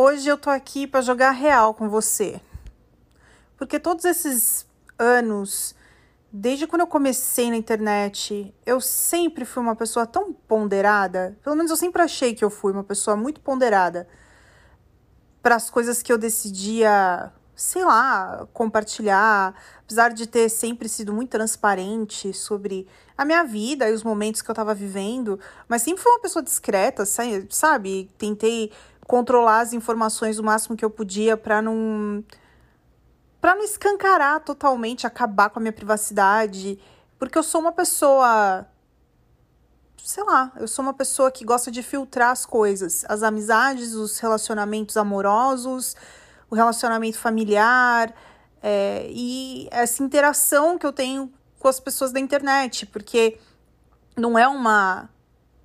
Hoje eu tô aqui para jogar real com você. Porque todos esses anos, desde quando eu comecei na internet, eu sempre fui uma pessoa tão ponderada. Pelo menos eu sempre achei que eu fui uma pessoa muito ponderada para as coisas que eu decidia, sei lá, compartilhar, apesar de ter sempre sido muito transparente sobre a minha vida e os momentos que eu estava vivendo, mas sempre fui uma pessoa discreta, sabe? Tentei controlar as informações o máximo que eu podia para não para não escancarar totalmente, acabar com a minha privacidade, porque eu sou uma pessoa sei lá, eu sou uma pessoa que gosta de filtrar as coisas, as amizades, os relacionamentos amorosos, o relacionamento familiar é, e essa interação que eu tenho com as pessoas da internet, porque não é uma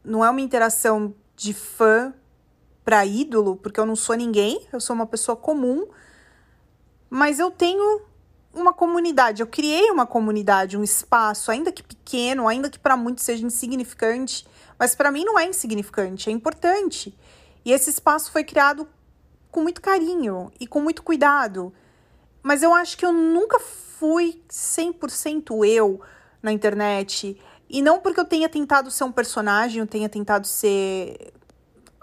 não é uma interação de fã para ídolo, porque eu não sou ninguém, eu sou uma pessoa comum, mas eu tenho uma comunidade, eu criei uma comunidade, um espaço, ainda que pequeno, ainda que para muitos seja insignificante, mas para mim não é insignificante, é importante. E esse espaço foi criado com muito carinho e com muito cuidado. Mas eu acho que eu nunca fui 100% eu na internet. E não porque eu tenha tentado ser um personagem, eu tenha tentado ser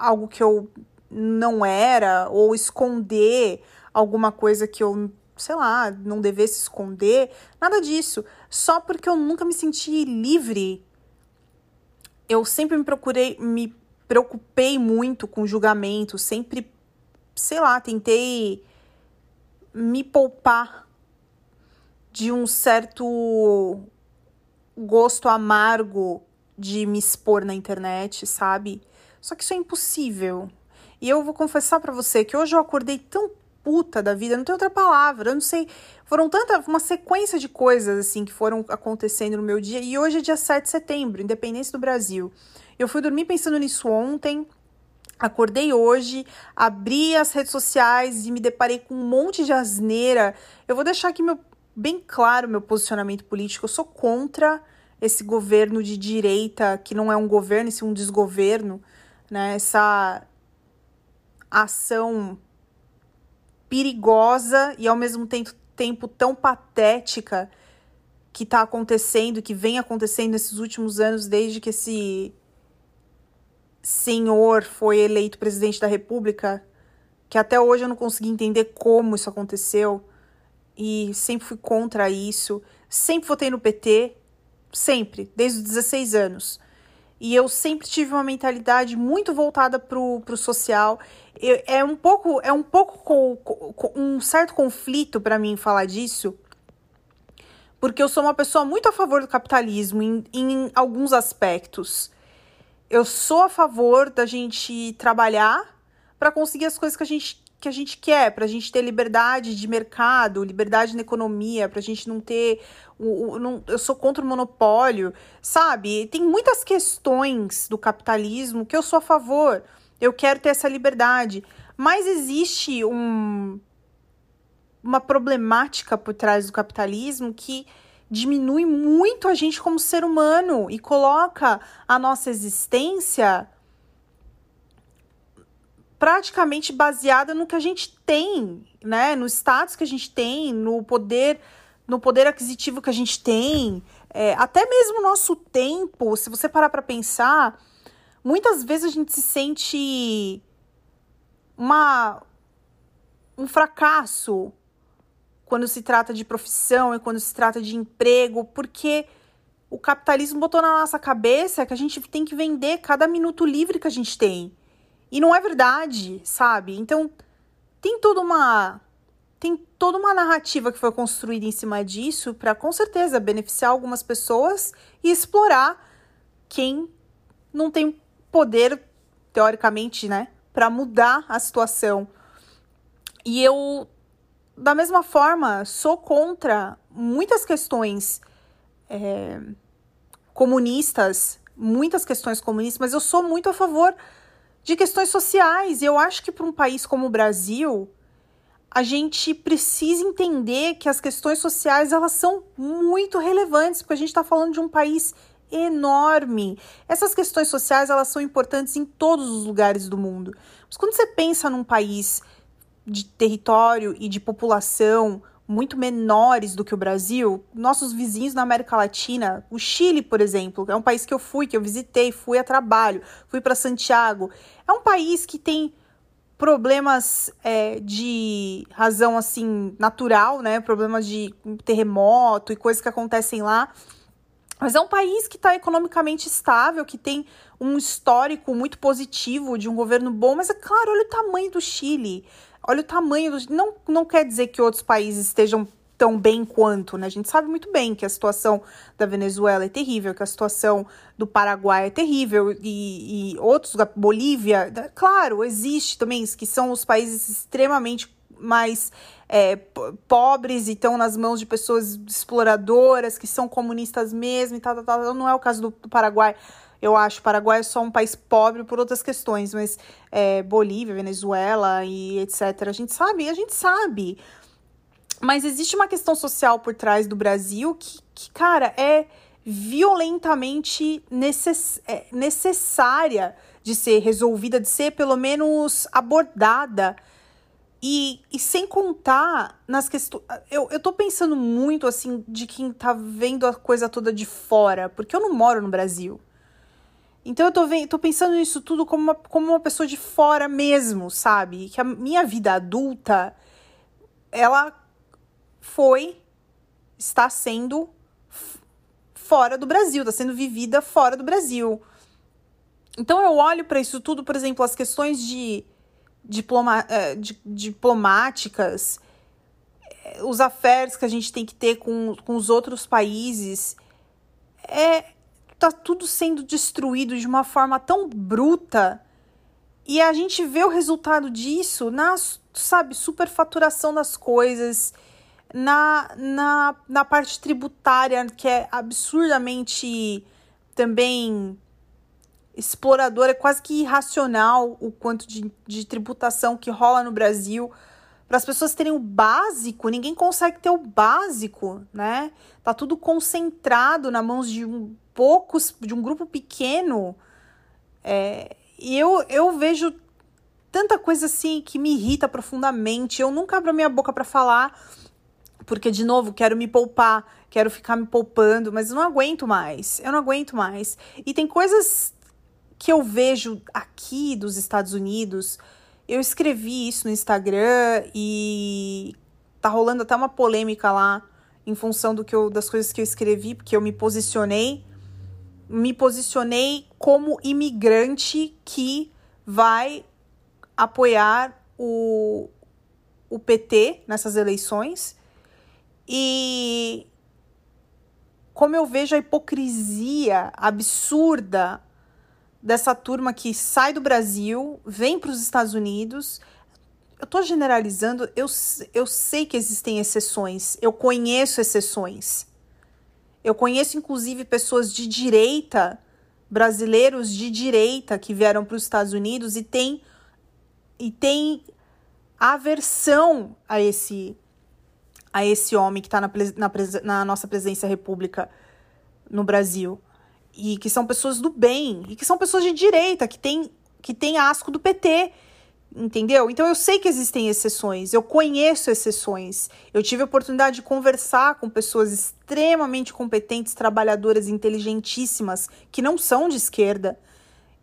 algo que eu não era, ou esconder alguma coisa que eu, sei lá, não devesse esconder. Nada disso. Só porque eu nunca me senti livre. Eu sempre me procurei, me preocupei muito com julgamento, sempre, sei lá, tentei me poupar de um certo gosto amargo de me expor na internet, sabe? Só que isso é impossível. E eu vou confessar para você que hoje eu acordei tão puta da vida, não tem outra palavra, eu não sei. Foram tanta, uma sequência de coisas assim que foram acontecendo no meu dia. E hoje é dia 7 de setembro, independência do Brasil. Eu fui dormir pensando nisso ontem. Acordei hoje, abri as redes sociais e me deparei com um monte de asneira. Eu vou deixar aqui meu, bem claro meu posicionamento político. Eu sou contra esse governo de direita, que não é um governo, e sim um desgoverno né? Essa ação perigosa e ao mesmo tempo, tempo tão patética que está acontecendo, que vem acontecendo nesses últimos anos, desde que esse senhor foi eleito presidente da República, que até hoje eu não consegui entender como isso aconteceu e sempre fui contra isso. Sempre votei no PT, sempre, desde os 16 anos. E eu sempre tive uma mentalidade muito voltada pro, pro social. Eu, é um pouco, é um pouco um certo conflito para mim falar disso, porque eu sou uma pessoa muito a favor do capitalismo em, em alguns aspectos. Eu sou a favor da gente trabalhar para conseguir as coisas que a gente que a gente quer, para a gente ter liberdade de mercado, liberdade na economia, para a gente não ter. O, o, não, eu sou contra o monopólio, sabe? Tem muitas questões do capitalismo que eu sou a favor. Eu quero ter essa liberdade. Mas existe um, uma problemática por trás do capitalismo que diminui muito a gente como ser humano e coloca a nossa existência praticamente baseada no que a gente tem, né? No status que a gente tem, no poder, no poder aquisitivo que a gente tem, é, até mesmo o nosso tempo. Se você parar para pensar, muitas vezes a gente se sente uma um fracasso quando se trata de profissão e quando se trata de emprego, porque o capitalismo botou na nossa cabeça que a gente tem que vender cada minuto livre que a gente tem. E não é verdade, sabe? Então, tem toda uma tem toda uma narrativa que foi construída em cima disso para com certeza beneficiar algumas pessoas e explorar quem não tem poder teoricamente, né, para mudar a situação. E eu da mesma forma sou contra muitas questões é, comunistas, muitas questões comunistas, mas eu sou muito a favor de questões sociais. Eu acho que para um país como o Brasil, a gente precisa entender que as questões sociais elas são muito relevantes, porque a gente está falando de um país enorme. Essas questões sociais, elas são importantes em todos os lugares do mundo. Mas quando você pensa num país de território e de população muito menores do que o Brasil, nossos vizinhos na América Latina, o Chile, por exemplo, é um país que eu fui, que eu visitei, fui a trabalho, fui para Santiago. É um país que tem problemas é, de razão assim natural, né? Problemas de terremoto e coisas que acontecem lá. Mas é um país que está economicamente estável, que tem um histórico muito positivo de um governo bom, mas é claro, olha o tamanho do Chile. Olha o tamanho. Não, não quer dizer que outros países estejam tão bem quanto, né? A gente sabe muito bem que a situação da Venezuela é terrível, que a situação do Paraguai é terrível e, e outros, Bolívia, claro, existe também, que são os países extremamente mais é, pobres e estão nas mãos de pessoas exploradoras, que são comunistas mesmo e tal, tal, tal. Não é o caso do, do Paraguai. Eu acho o Paraguai é só um país pobre por outras questões, mas é, Bolívia, Venezuela e etc. A gente sabe, a gente sabe. Mas existe uma questão social por trás do Brasil que, que cara, é violentamente necess é, necessária de ser resolvida, de ser pelo menos abordada. E, e sem contar nas questões. Eu, eu tô pensando muito assim de quem tá vendo a coisa toda de fora, porque eu não moro no Brasil. Então eu tô, tô pensando nisso tudo como uma, como uma pessoa de fora mesmo, sabe? Que a minha vida adulta, ela foi, está sendo fora do Brasil, está sendo vivida fora do Brasil. Então eu olho para isso tudo, por exemplo, as questões de, diploma, eh, de, diplomáticas, eh, os affairs que a gente tem que ter com, com os outros países, é tá tudo sendo destruído de uma forma tão bruta. E a gente vê o resultado disso na, sabe, superfaturação das coisas, na, na, na parte tributária, que é absurdamente também exploradora, é quase que irracional o quanto de, de tributação que rola no Brasil. Para as pessoas terem o básico, ninguém consegue ter o básico, né? Tá tudo concentrado na mãos de um poucos, de um grupo pequeno. É, e eu, eu vejo tanta coisa assim que me irrita profundamente. Eu nunca abro minha boca para falar, porque, de novo, quero me poupar, quero ficar me poupando, mas eu não aguento mais. Eu não aguento mais. E tem coisas que eu vejo aqui dos Estados Unidos. Eu escrevi isso no Instagram e tá rolando até uma polêmica lá em função do que eu, das coisas que eu escrevi, porque eu me posicionei me posicionei como imigrante que vai apoiar o, o PT nessas eleições. E como eu vejo a hipocrisia absurda dessa turma que sai do Brasil, vem para os Estados Unidos. Eu estou generalizando, eu, eu sei que existem exceções, eu conheço exceções. Eu conheço, inclusive, pessoas de direita, brasileiros de direita, que vieram para os Estados Unidos e têm e tem aversão a esse a esse homem que está na, na, na nossa presença república no Brasil. E que são pessoas do bem, e que são pessoas de direita, que têm que tem asco do PT, Entendeu? Então eu sei que existem exceções, eu conheço exceções. Eu tive a oportunidade de conversar com pessoas extremamente competentes, trabalhadoras, inteligentíssimas, que não são de esquerda.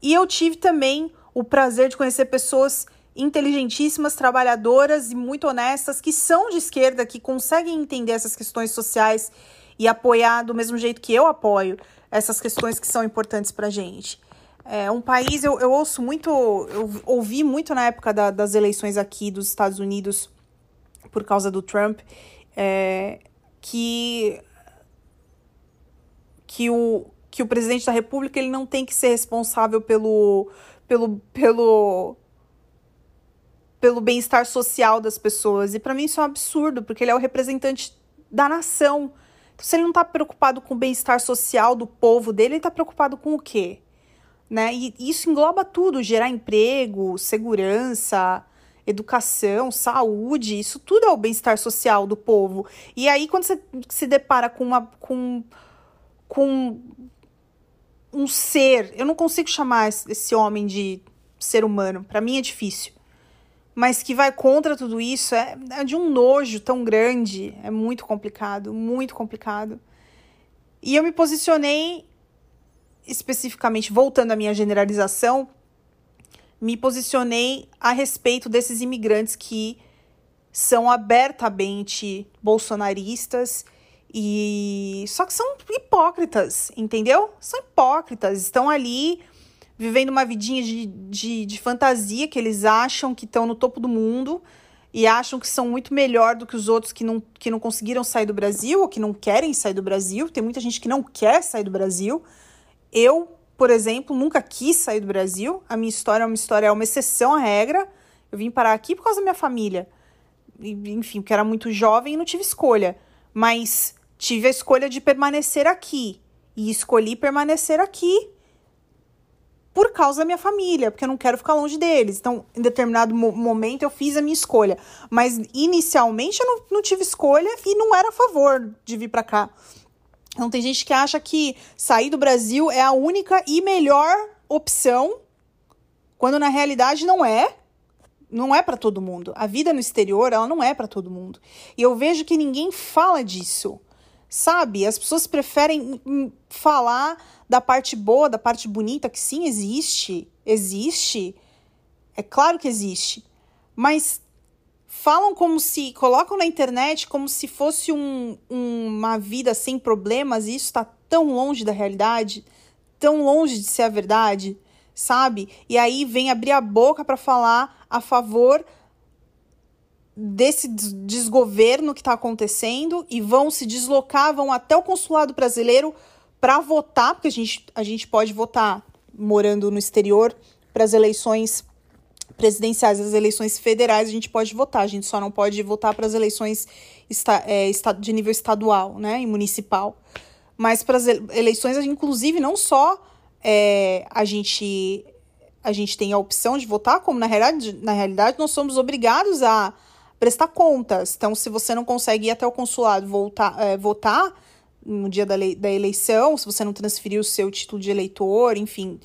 E eu tive também o prazer de conhecer pessoas inteligentíssimas, trabalhadoras e muito honestas que são de esquerda, que conseguem entender essas questões sociais e apoiar do mesmo jeito que eu apoio essas questões que são importantes para gente. É um país, eu, eu ouço muito, eu ouvi muito na época da, das eleições aqui dos Estados Unidos, por causa do Trump, é, que, que, o, que o presidente da República ele não tem que ser responsável pelo, pelo, pelo, pelo bem-estar social das pessoas. E para mim isso é um absurdo, porque ele é o representante da nação. Então, se ele não está preocupado com o bem-estar social do povo dele, ele está preocupado com o quê? Né? E isso engloba tudo: gerar emprego, segurança, educação, saúde, isso tudo é o bem-estar social do povo. E aí, quando você se depara com uma. com, com um ser. Eu não consigo chamar esse homem de ser humano. Para mim é difícil. Mas que vai contra tudo isso é, é de um nojo tão grande. É muito complicado, muito complicado. E eu me posicionei especificamente, voltando à minha generalização, me posicionei a respeito desses imigrantes que são abertamente bolsonaristas e só que são hipócritas, entendeu? São hipócritas, estão ali vivendo uma vidinha de, de, de fantasia que eles acham que estão no topo do mundo e acham que são muito melhor do que os outros que não, que não conseguiram sair do Brasil ou que não querem sair do Brasil. Tem muita gente que não quer sair do Brasil. Eu, por exemplo, nunca quis sair do Brasil. A minha história é uma história, é uma exceção à regra. Eu vim parar aqui por causa da minha família. Enfim, porque era muito jovem e não tive escolha. Mas tive a escolha de permanecer aqui. E escolhi permanecer aqui por causa da minha família, porque eu não quero ficar longe deles. Então, em determinado mo momento, eu fiz a minha escolha. Mas, inicialmente, eu não, não tive escolha e não era a favor de vir para cá. Então, tem gente que acha que sair do Brasil é a única e melhor opção, quando na realidade não é. Não é para todo mundo. A vida no exterior, ela não é para todo mundo. E eu vejo que ninguém fala disso. Sabe? As pessoas preferem falar da parte boa, da parte bonita, que sim, existe. Existe. É claro que existe. Mas falam como se. colocam na internet como se fosse um, uma vida sem problemas, e isso está tão longe da realidade, tão longe de ser a verdade, sabe? E aí vem abrir a boca para falar a favor desse desgoverno que está acontecendo e vão se deslocar, vão até o consulado brasileiro para votar, porque a gente, a gente pode votar morando no exterior para as eleições presidenciais, as eleições federais, a gente pode votar, a gente só não pode votar para as eleições esta, é, de nível estadual né, e municipal. Mas para as eleições, inclusive, não só é, a gente a gente tem a opção de votar, como na realidade, na realidade nós somos obrigados a prestar contas. Então, se você não consegue ir até o consulado voltar, é, votar no dia da, lei, da eleição, se você não transferiu o seu título de eleitor, enfim,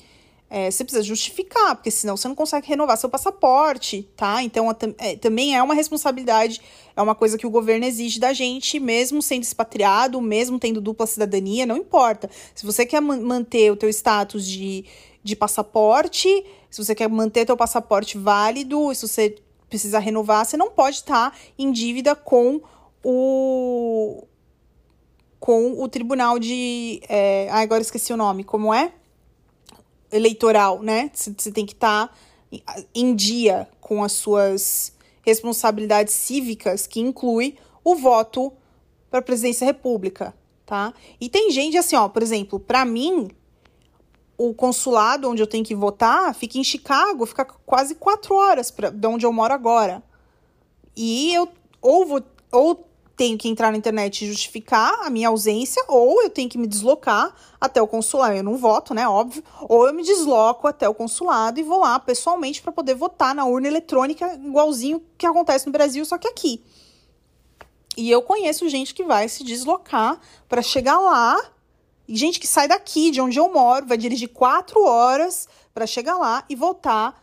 é, você precisa justificar, porque senão você não consegue renovar seu passaporte, tá? Então, é, também é uma responsabilidade, é uma coisa que o governo exige da gente, mesmo sendo expatriado, mesmo tendo dupla cidadania, não importa. Se você quer manter o teu status de, de passaporte, se você quer manter teu passaporte válido, se você precisa renovar, você não pode estar tá em dívida com o com o tribunal de é, agora esqueci o nome, como é? Eleitoral, né? Você tem que estar tá em dia com as suas responsabilidades cívicas, que inclui o voto para a presidência da República, tá? E tem gente assim, ó, por exemplo, para mim, o consulado onde eu tenho que votar fica em Chicago, fica quase quatro horas pra, de onde eu moro agora. E eu ou, vou, ou tenho que entrar na internet e justificar a minha ausência, ou eu tenho que me deslocar até o consulado. Eu não voto, né? Óbvio. Ou eu me desloco até o consulado e vou lá pessoalmente para poder votar na urna eletrônica, igualzinho que acontece no Brasil, só que aqui. E eu conheço gente que vai se deslocar para chegar lá gente que sai daqui, de onde eu moro, vai dirigir quatro horas para chegar lá e voltar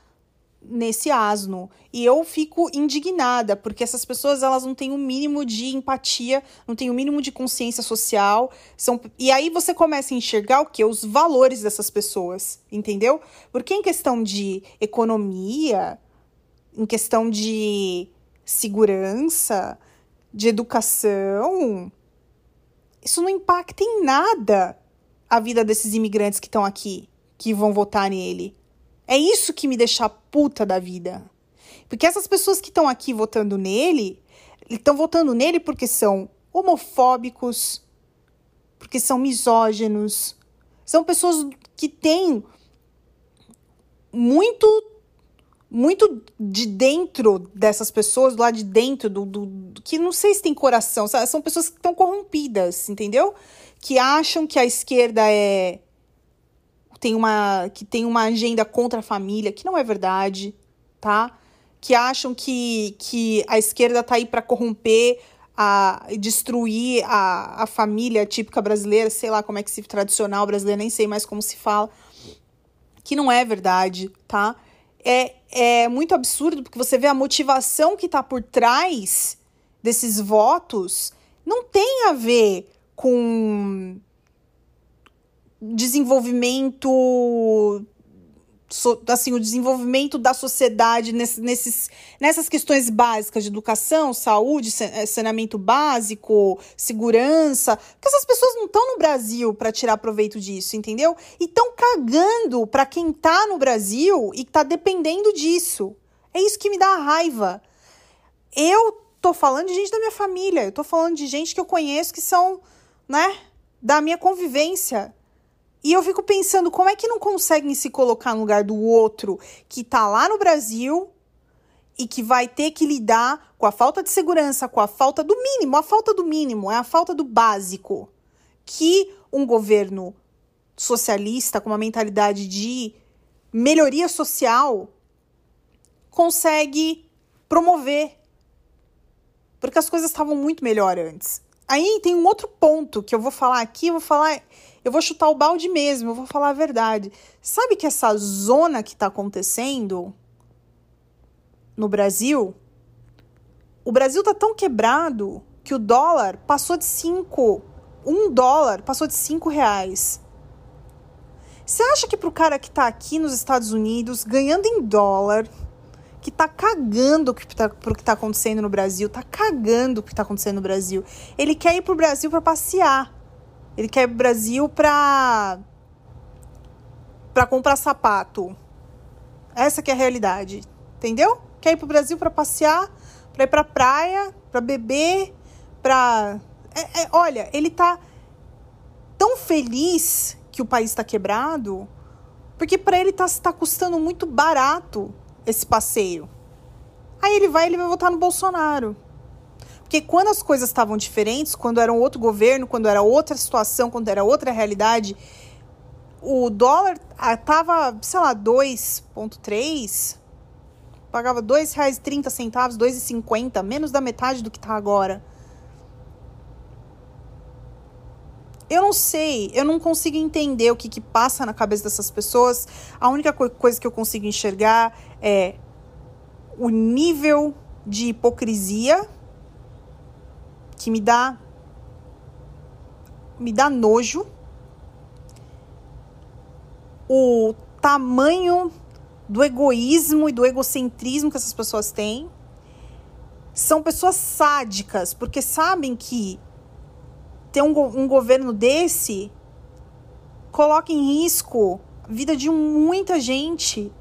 nesse asno. E eu fico indignada, porque essas pessoas elas não têm o um mínimo de empatia, não têm o um mínimo de consciência social. São... E aí você começa a enxergar o que? Os valores dessas pessoas, entendeu? Porque em questão de economia, em questão de segurança, de educação, isso não impacta em nada a vida desses imigrantes que estão aqui, que vão votar nele. É isso que me deixa puta da vida. Porque essas pessoas que estão aqui votando nele, estão votando nele porque são homofóbicos, porque são misóginos, são pessoas que têm muito muito de dentro dessas pessoas, lá de dentro do, do, do que não sei se tem coração, são pessoas que estão corrompidas, entendeu? Que acham que a esquerda é tem uma que tem uma agenda contra a família, que não é verdade, tá? Que acham que, que a esquerda tá aí para corromper a destruir a, a família típica brasileira, sei lá como é que se tradicional brasileira, nem sei mais como se fala, que não é verdade, tá? É, é muito absurdo porque você vê a motivação que tá por trás desses votos não tem a ver com desenvolvimento so, assim, o desenvolvimento da sociedade nesse, nesses, nessas questões básicas de educação, saúde, eh, saneamento básico, segurança, porque essas pessoas não estão no Brasil para tirar proveito disso, entendeu? E estão cagando para quem está no Brasil e está dependendo disso. É isso que me dá raiva. Eu tô falando de gente da minha família, eu tô falando de gente que eu conheço que são, né, da minha convivência. E eu fico pensando, como é que não conseguem se colocar no lugar do outro que tá lá no Brasil e que vai ter que lidar com a falta de segurança, com a falta do mínimo, a falta do mínimo, é a falta do básico que um governo socialista com uma mentalidade de melhoria social consegue promover. Porque as coisas estavam muito melhor antes. Aí tem um outro ponto que eu vou falar aqui, eu vou falar eu vou chutar o balde mesmo, eu vou falar a verdade. Sabe que essa zona que está acontecendo no Brasil, o Brasil tá tão quebrado que o dólar passou de 5, um dólar passou de 5 reais. Você acha que pro cara que tá aqui nos Estados Unidos, ganhando em dólar, que tá cagando que tá, pro que tá acontecendo no Brasil, tá cagando o que tá acontecendo no Brasil, ele quer ir pro Brasil para passear. Ele quer ir pro Brasil pra. pra comprar sapato. Essa que é a realidade. Entendeu? Quer ir pro Brasil para passear, pra ir pra praia, pra beber, pra. É, é, olha, ele tá tão feliz que o país está quebrado, porque para ele tá, tá custando muito barato esse passeio. Aí ele vai, ele vai votar no Bolsonaro. Porque quando as coisas estavam diferentes, quando era um outro governo, quando era outra situação, quando era outra realidade, o dólar estava, sei lá, 2,3, pagava R$ 2,30, R$ 2,50, menos da metade do que está agora. Eu não sei, eu não consigo entender o que, que passa na cabeça dessas pessoas. A única coisa que eu consigo enxergar é o nível de hipocrisia que me dá me dá nojo. O tamanho do egoísmo e do egocentrismo que essas pessoas têm. São pessoas sádicas, porque sabem que ter um, um governo desse coloca em risco a vida de muita gente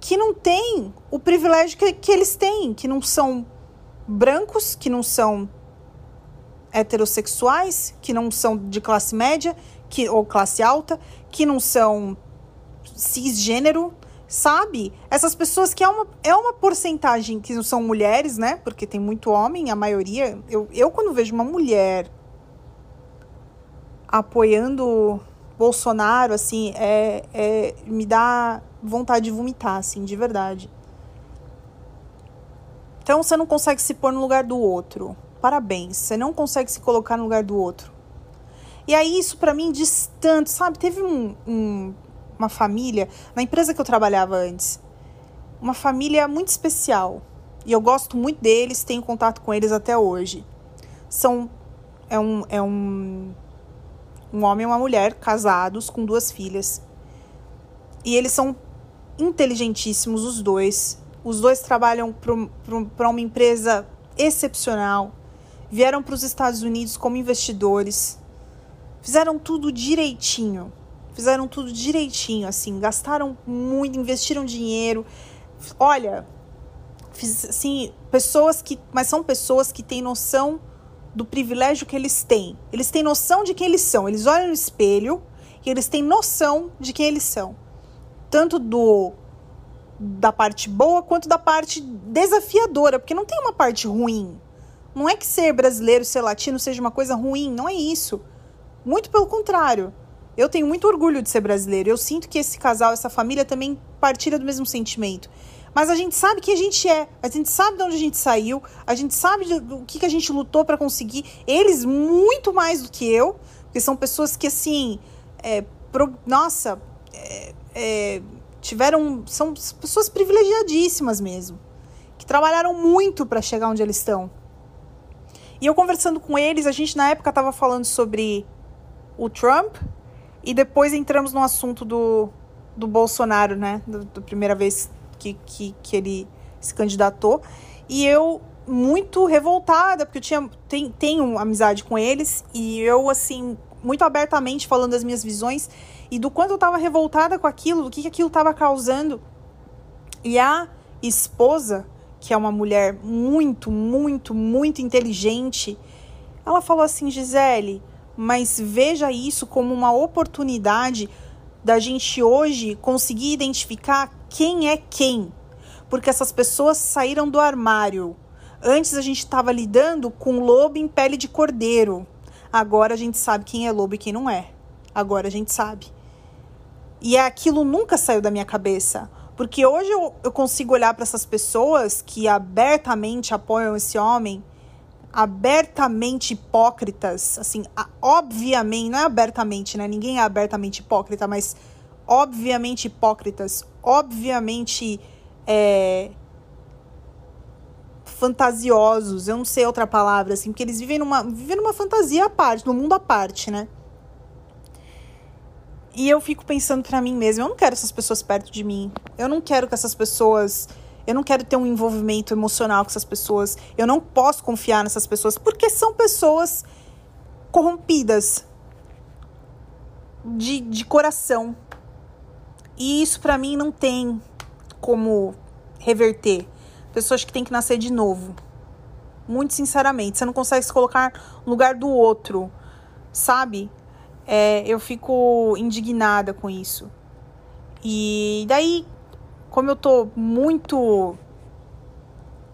que não tem o privilégio que, que eles têm, que não são brancos, que não são heterossexuais, que não são de classe média que, ou classe alta, que não são cisgênero, sabe? Essas pessoas que é uma, é uma porcentagem que não são mulheres, né? Porque tem muito homem, a maioria. Eu, eu quando vejo uma mulher apoiando Bolsonaro, assim, é, é, me dá vontade de vomitar, assim, de verdade. Então você não consegue se pôr no lugar do outro parabéns, você não consegue se colocar no lugar do outro. E aí isso para mim diz tanto, sabe? Teve um, um, uma família, na empresa que eu trabalhava antes, uma família muito especial. E eu gosto muito deles, tenho contato com eles até hoje. São é um, é um, um homem e uma mulher casados com duas filhas. E eles são inteligentíssimos, os dois. Os dois trabalham para uma empresa excepcional vieram para os Estados Unidos como investidores, fizeram tudo direitinho, fizeram tudo direitinho, assim, gastaram muito, investiram dinheiro. Olha, assim, pessoas que, mas são pessoas que têm noção do privilégio que eles têm. Eles têm noção de quem eles são. Eles olham no espelho e eles têm noção de quem eles são. Tanto do da parte boa quanto da parte desafiadora, porque não tem uma parte ruim. Não é que ser brasileiro, ser latino seja uma coisa ruim, não é isso. Muito pelo contrário. Eu tenho muito orgulho de ser brasileiro. Eu sinto que esse casal, essa família também partilha do mesmo sentimento. Mas a gente sabe quem a gente é, a gente sabe de onde a gente saiu, a gente sabe do que, que a gente lutou para conseguir. Eles muito mais do que eu, porque são pessoas que, assim, é, pro, nossa, é, é, tiveram. São pessoas privilegiadíssimas mesmo, que trabalharam muito para chegar onde eles estão. E eu conversando com eles, a gente na época estava falando sobre o Trump e depois entramos no assunto do, do Bolsonaro, né? Da primeira vez que, que, que ele se candidatou. E eu muito revoltada, porque eu tinha, tem, tenho amizade com eles, e eu, assim, muito abertamente falando das minhas visões e do quanto eu estava revoltada com aquilo, do que, que aquilo estava causando. E a esposa, que é uma mulher muito, muito, muito inteligente, ela falou assim: Gisele, mas veja isso como uma oportunidade da gente hoje conseguir identificar quem é quem. Porque essas pessoas saíram do armário. Antes a gente estava lidando com lobo em pele de cordeiro. Agora a gente sabe quem é lobo e quem não é. Agora a gente sabe. E aquilo nunca saiu da minha cabeça. Porque hoje eu, eu consigo olhar para essas pessoas que abertamente apoiam esse homem abertamente hipócritas, assim, obviamente, não é abertamente, né? Ninguém é abertamente hipócrita, mas obviamente hipócritas, obviamente é, fantasiosos, eu não sei outra palavra, assim, porque eles vivem numa, vivem numa fantasia à parte, num mundo à parte, né? E eu fico pensando para mim mesma, eu não quero essas pessoas perto de mim. Eu não quero que essas pessoas eu não quero ter um envolvimento emocional com essas pessoas. Eu não posso confiar nessas pessoas porque são pessoas corrompidas de, de coração. E isso para mim não tem como reverter. Pessoas que têm que nascer de novo. Muito sinceramente, você não consegue se colocar no lugar do outro, sabe? É, eu fico indignada com isso. E daí como eu tô muito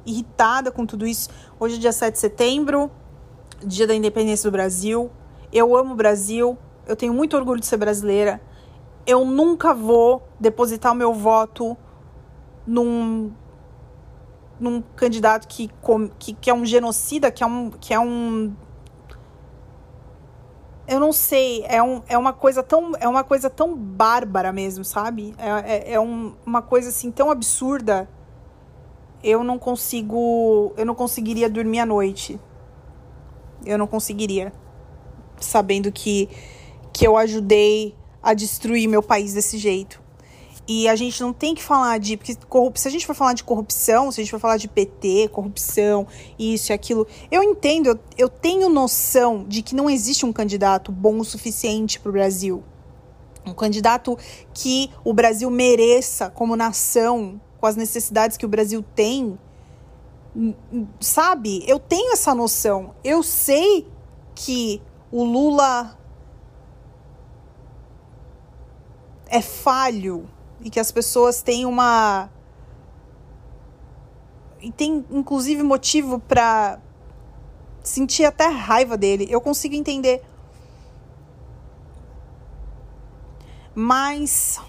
irritada com tudo isso, hoje é dia 7 de setembro, dia da independência do Brasil. Eu amo o Brasil, eu tenho muito orgulho de ser brasileira. Eu nunca vou depositar o meu voto num num candidato que, que, que é um genocida, que é um, que é um eu não sei, é, um, é uma coisa tão é uma coisa tão bárbara mesmo, sabe? É, é, é um, uma coisa assim tão absurda. Eu não consigo, eu não conseguiria dormir à noite. Eu não conseguiria, sabendo que que eu ajudei a destruir meu país desse jeito. E a gente não tem que falar de. Porque se a gente for falar de corrupção, se a gente for falar de PT, corrupção, isso e aquilo, eu entendo, eu, eu tenho noção de que não existe um candidato bom o suficiente para o Brasil. Um candidato que o Brasil mereça como nação, com as necessidades que o Brasil tem. Sabe? Eu tenho essa noção. Eu sei que o Lula é falho e que as pessoas têm uma e tem inclusive motivo para sentir até raiva dele. Eu consigo entender. Mas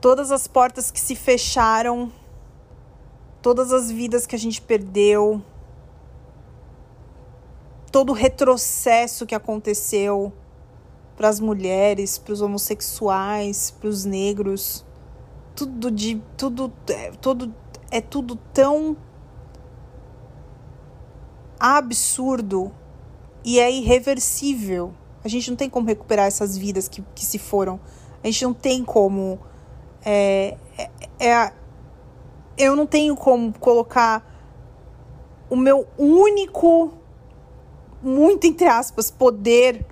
todas as portas que se fecharam, todas as vidas que a gente perdeu, todo o retrocesso que aconteceu, para as mulheres, para os homossexuais, para os negros. Tudo de tudo é, tudo é tudo tão absurdo e é irreversível. A gente não tem como recuperar essas vidas que, que se foram. A gente não tem como. É, é, é, eu não tenho como colocar o meu único, muito entre aspas, poder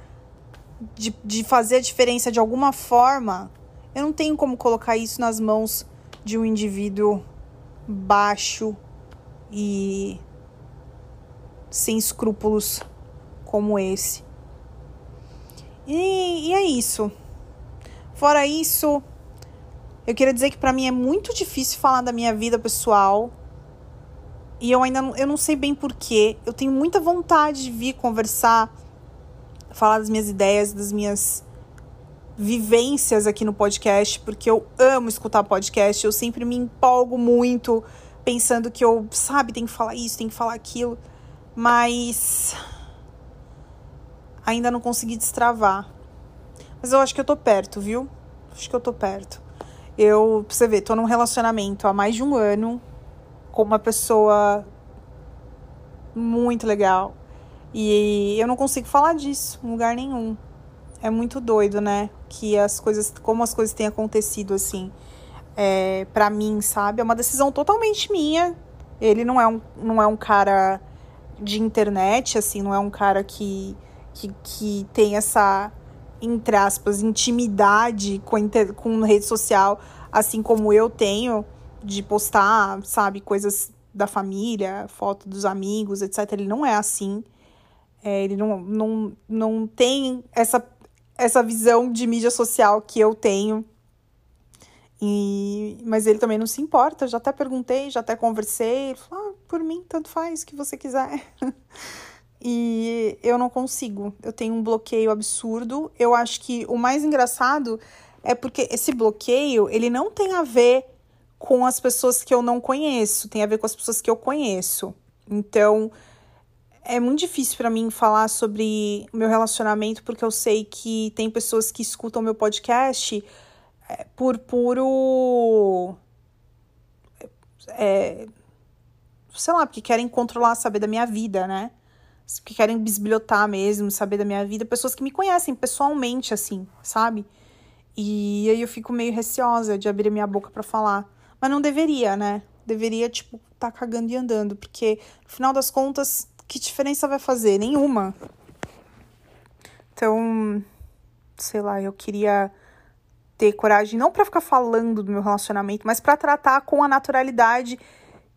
de, de fazer a diferença de alguma forma, eu não tenho como colocar isso nas mãos de um indivíduo baixo e sem escrúpulos como esse. E, e, é isso. Fora isso, eu queria dizer que para mim é muito difícil falar da minha vida pessoal. E eu ainda não, eu não sei bem porquê. Eu tenho muita vontade de vir conversar falar das minhas ideias, das minhas vivências aqui no podcast, porque eu amo escutar podcast, eu sempre me empolgo muito pensando que eu, sabe, tem que falar isso, tem que falar aquilo, mas ainda não consegui destravar. Mas eu acho que eu tô perto, viu? Acho que eu tô perto. Eu, pra você ver, tô num relacionamento há mais de um ano com uma pessoa muito legal. E eu não consigo falar disso em lugar nenhum. É muito doido, né? Que as coisas, como as coisas têm acontecido assim, é, para mim, sabe? É uma decisão totalmente minha. Ele não é um, não é um cara de internet, assim, não é um cara que, que, que tem essa, entre aspas, intimidade com, inter, com rede social, assim como eu tenho, de postar, sabe, coisas da família, foto dos amigos, etc. Ele não é assim. É, ele não, não, não tem essa, essa visão de mídia social que eu tenho. E, mas ele também não se importa. Já até perguntei, já até conversei. Ele falou: ah, por mim, tanto faz o que você quiser. e eu não consigo. Eu tenho um bloqueio absurdo. Eu acho que o mais engraçado é porque esse bloqueio ele não tem a ver com as pessoas que eu não conheço, tem a ver com as pessoas que eu conheço. Então, é muito difícil para mim falar sobre o meu relacionamento, porque eu sei que tem pessoas que escutam meu podcast é, por puro. É, sei lá, porque querem controlar, saber da minha vida, né? Que querem bisbilhotar mesmo, saber da minha vida. Pessoas que me conhecem pessoalmente, assim, sabe? E aí eu fico meio receosa de abrir minha boca para falar. Mas não deveria, né? Deveria, tipo, tá cagando e andando, porque no final das contas, que diferença vai fazer? Nenhuma. Então, sei lá, eu queria ter coragem não para ficar falando do meu relacionamento, mas para tratar com a naturalidade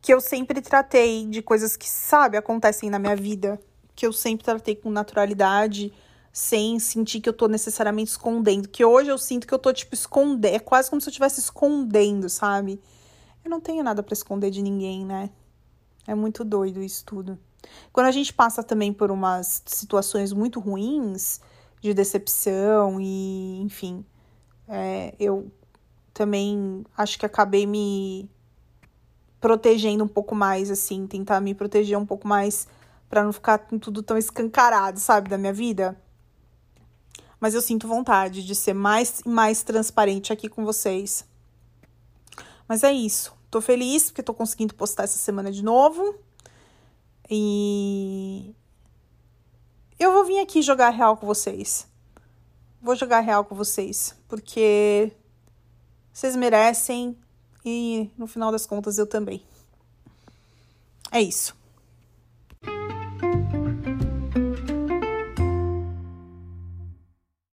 que eu sempre tratei de coisas que, sabe, acontecem na minha vida, que eu sempre tratei com naturalidade, sem sentir que eu tô necessariamente escondendo, que hoje eu sinto que eu tô tipo escondendo, é quase como se eu estivesse escondendo, sabe? Eu não tenho nada para esconder de ninguém, né? É muito doido isso tudo. Quando a gente passa também por umas situações muito ruins, de decepção e, enfim, é, eu também acho que acabei me protegendo um pouco mais, assim, tentar me proteger um pouco mais para não ficar tudo tão escancarado, sabe, da minha vida. Mas eu sinto vontade de ser mais e mais transparente aqui com vocês. Mas é isso. Tô feliz porque tô conseguindo postar essa semana de novo. E eu vou vir aqui jogar real com vocês. Vou jogar real com vocês, porque vocês merecem e no final das contas eu também. É isso.